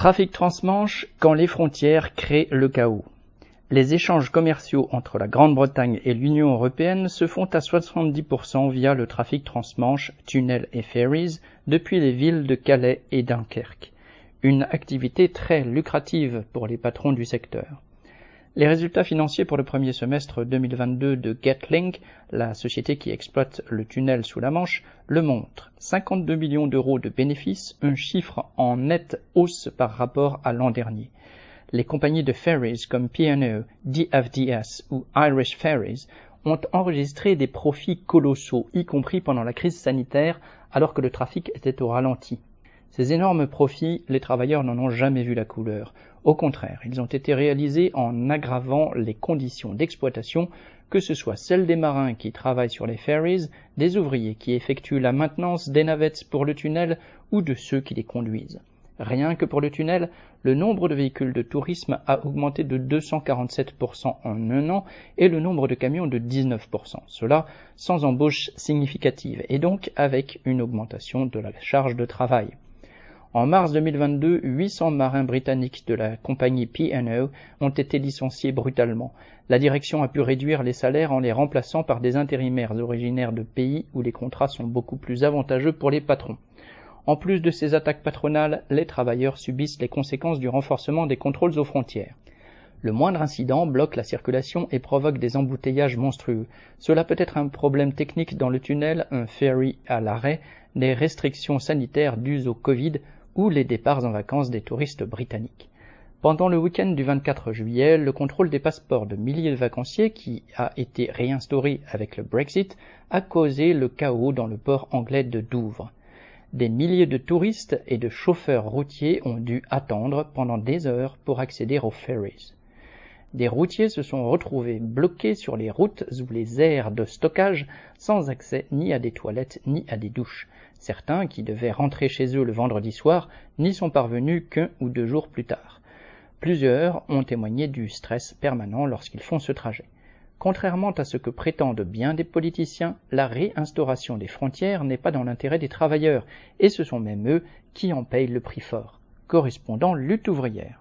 Trafic transmanche quand les frontières créent le chaos. Les échanges commerciaux entre la Grande-Bretagne et l'Union européenne se font à 70% via le trafic transmanche, tunnels et ferries depuis les villes de Calais et Dunkerque. Une activité très lucrative pour les patrons du secteur. Les résultats financiers pour le premier semestre 2022 de Getlink, la société qui exploite le tunnel sous la Manche, le montrent. 52 millions d'euros de bénéfices, un chiffre en nette hausse par rapport à l'an dernier. Les compagnies de ferries comme P&O, DFDS ou Irish Ferries ont enregistré des profits colossaux, y compris pendant la crise sanitaire, alors que le trafic était au ralenti. Ces énormes profits, les travailleurs n'en ont jamais vu la couleur. Au contraire, ils ont été réalisés en aggravant les conditions d'exploitation, que ce soit celles des marins qui travaillent sur les ferries, des ouvriers qui effectuent la maintenance des navettes pour le tunnel ou de ceux qui les conduisent. Rien que pour le tunnel, le nombre de véhicules de tourisme a augmenté de 247% en un an et le nombre de camions de 19%. Cela sans embauche significative et donc avec une augmentation de la charge de travail. En mars 2022, 800 marins britanniques de la compagnie P&O ont été licenciés brutalement. La direction a pu réduire les salaires en les remplaçant par des intérimaires originaires de pays où les contrats sont beaucoup plus avantageux pour les patrons. En plus de ces attaques patronales, les travailleurs subissent les conséquences du renforcement des contrôles aux frontières. Le moindre incident bloque la circulation et provoque des embouteillages monstrueux. Cela peut être un problème technique dans le tunnel, un ferry à l'arrêt, des restrictions sanitaires dues au Covid ou les départs en vacances des touristes britanniques. Pendant le week-end du 24 juillet, le contrôle des passeports de milliers de vacanciers qui a été réinstauré avec le Brexit a causé le chaos dans le port anglais de Douvres. Des milliers de touristes et de chauffeurs routiers ont dû attendre pendant des heures pour accéder aux ferries. Des routiers se sont retrouvés bloqués sur les routes ou les aires de stockage sans accès ni à des toilettes ni à des douches. Certains, qui devaient rentrer chez eux le vendredi soir, n'y sont parvenus qu'un ou deux jours plus tard. Plusieurs ont témoigné du stress permanent lorsqu'ils font ce trajet. Contrairement à ce que prétendent bien des politiciens, la réinstauration des frontières n'est pas dans l'intérêt des travailleurs, et ce sont même eux qui en payent le prix fort. Correspondant lutte ouvrière.